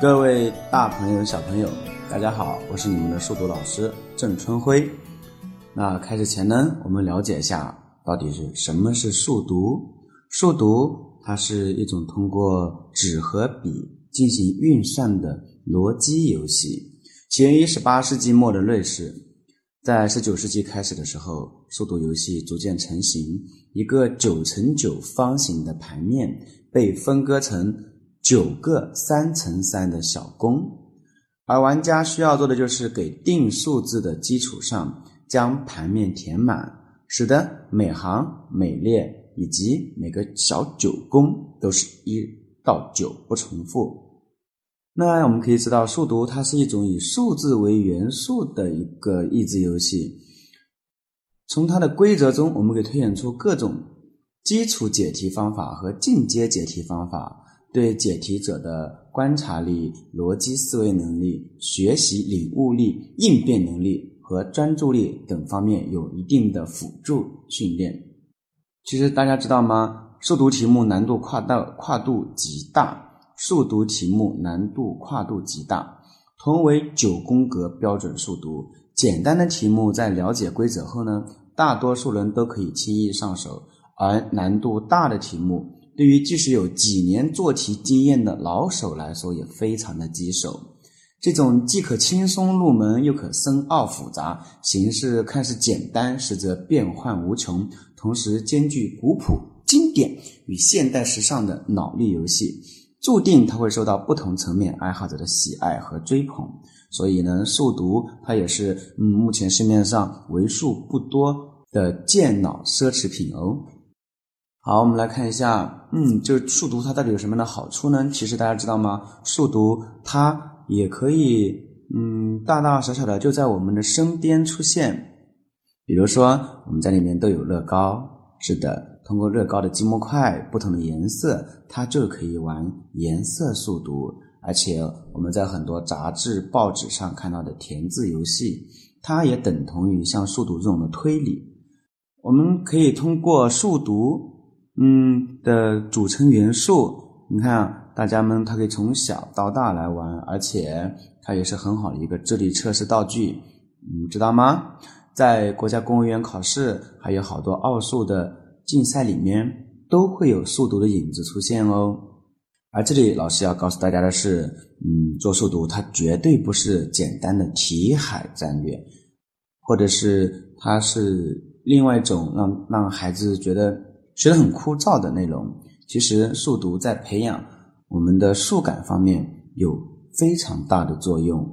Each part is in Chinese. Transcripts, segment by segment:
各位大朋友、小朋友，大家好，我是你们的数独老师郑春辉。那开始前呢，我们了解一下到底是什么是数独。数独它是一种通过纸和笔进行运算的逻辑游戏，起源于十八世纪末的瑞士。在十九世纪开始的时候，数独游戏逐渐成型，一个九乘九方形的盘面被分割成。九个三乘三的小宫，而玩家需要做的就是给定数字的基础上将盘面填满，使得每行每列以及每个小九宫都是一到九不重复。那我们可以知道，数独它是一种以数字为元素的一个益智游戏。从它的规则中，我们可以推演出各种基础解题方法和进阶解题方法。对解题者的观察力、逻辑思维能力、学习领悟力、应变能力和专注力等方面有一定的辅助训练。其实大家知道吗？数独题目难度跨到跨度极大，数独题目难度跨度极大。同为九宫格标准数独，简单的题目在了解规则后呢，大多数人都可以轻易上手，而难度大的题目。对于即使有几年做题经验的老手来说，也非常的棘手。这种既可轻松入门，又可深奥复杂，形式看似简单，实则变幻无穷，同时兼具古朴、经典与现代时尚的脑力游戏，注定它会受到不同层面爱好者的喜爱和追捧。所以呢，数独它也是嗯目前市面上为数不多的健脑奢侈品哦。好，我们来看一下，嗯，就数独它到底有什么样的好处呢？其实大家知道吗？数独它也可以，嗯，大大小小的就在我们的身边出现。比如说，我们家里面都有乐高，是的，通过乐高的积木块不同的颜色，它就可以玩颜色数独。而且我们在很多杂志、报纸上看到的填字游戏，它也等同于像数独这种的推理。我们可以通过数独。嗯的组成元素，你看，大家们他可以从小到大来玩，而且它也是很好的一个智力测试道具，你知道吗？在国家公务员考试，还有好多奥数的竞赛里面，都会有数独的影子出现哦。而这里老师要告诉大家的是，嗯，做数独它绝对不是简单的题海战略，或者是它是另外一种让让孩子觉得。学得很枯燥的内容，其实数独在培养我们的数感方面有非常大的作用。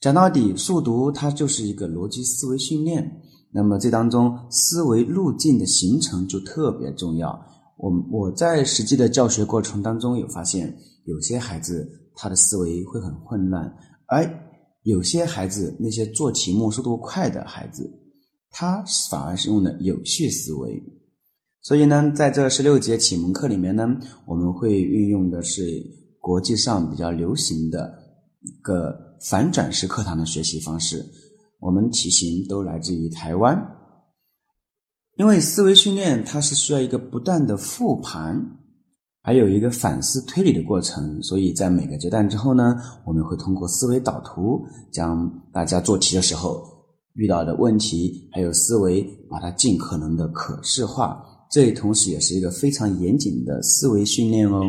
讲到底，数独它就是一个逻辑思维训练。那么这当中思维路径的形成就特别重要。我我在实际的教学过程当中有发现，有些孩子他的思维会很混乱，而有些孩子那些做题目速度快的孩子，他反而是用的有序思维。所以呢，在这十六节启蒙课里面呢，我们会运用的是国际上比较流行的一个反转式课堂的学习方式。我们题型都来自于台湾，因为思维训练它是需要一个不断的复盘，还有一个反思推理的过程。所以在每个阶段之后呢，我们会通过思维导图，将大家做题的时候遇到的问题还有思维，把它尽可能的可视化。这同时也是一个非常严谨的思维训练哦。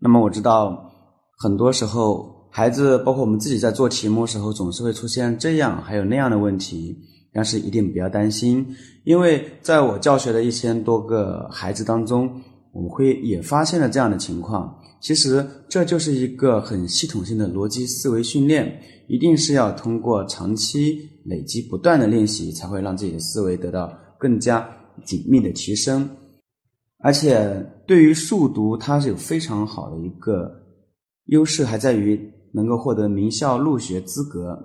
那么我知道，很多时候孩子，包括我们自己在做题目时候，总是会出现这样还有那样的问题。但是一定不要担心，因为在我教学的一千多个孩子当中，我们会也发现了这样的情况。其实这就是一个很系统性的逻辑思维训练，一定是要通过长期累积、不断的练习，才会让自己的思维得到更加。紧密的提升，而且对于数独，它是有非常好的一个优势，还在于能够获得名校入学资格。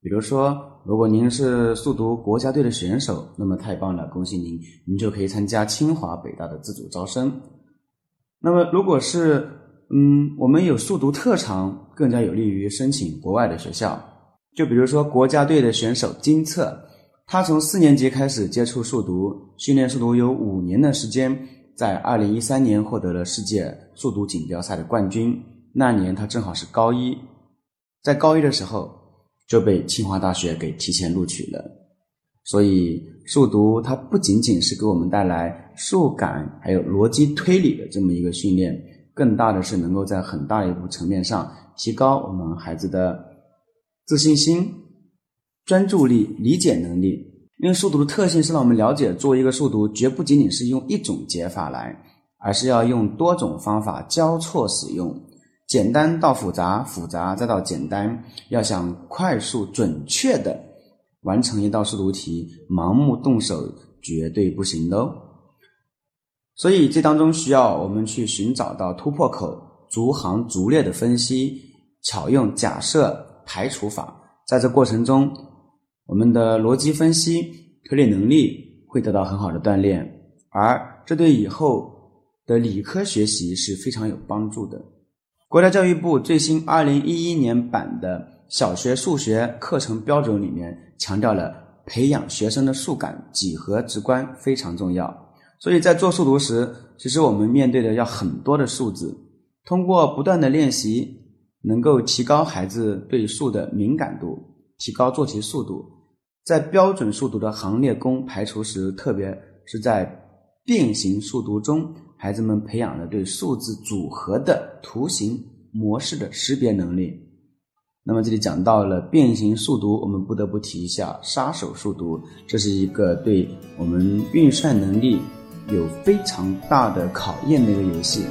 比如说，如果您是速读国家队的选手，那么太棒了，恭喜您，您就可以参加清华、北大的自主招生。那么，如果是嗯，我们有数独特长，更加有利于申请国外的学校。就比如说国家队的选手金策。他从四年级开始接触数独，训练数独有五年的时间，在二零一三年获得了世界数独锦标赛的冠军，那年他正好是高一，在高一的时候就被清华大学给提前录取了。所以数独它不仅仅是给我们带来数感还有逻辑推理的这么一个训练，更大的是能够在很大一部层面上提高我们孩子的自信心、专注力、理解能力。因为数独的特性是让我们了解，作为一个数独，绝不仅仅是用一种解法来，而是要用多种方法交错使用，简单到复杂，复杂再到简单。要想快速准确的完成一道数独题，盲目动手绝对不行的哦。所以这当中需要我们去寻找到突破口，逐行逐列的分析，巧用假设排除法，在这过程中。我们的逻辑分析、推理能力会得到很好的锻炼，而这对以后的理科学习是非常有帮助的。国家教育部最新二零一一年版的小学数学课程标准里面强调了培养学生的数感、几何直观非常重要。所以在做数独时，其实我们面对的要很多的数字，通过不断的练习，能够提高孩子对数的敏感度，提高做题速度。在标准数独的行列工排除时，特别是在变形数独中，孩子们培养了对数字组合的图形模式的识别能力。那么这里讲到了变形数独，我们不得不提一下杀手数独，这是一个对我们运算能力有非常大的考验的一个游戏。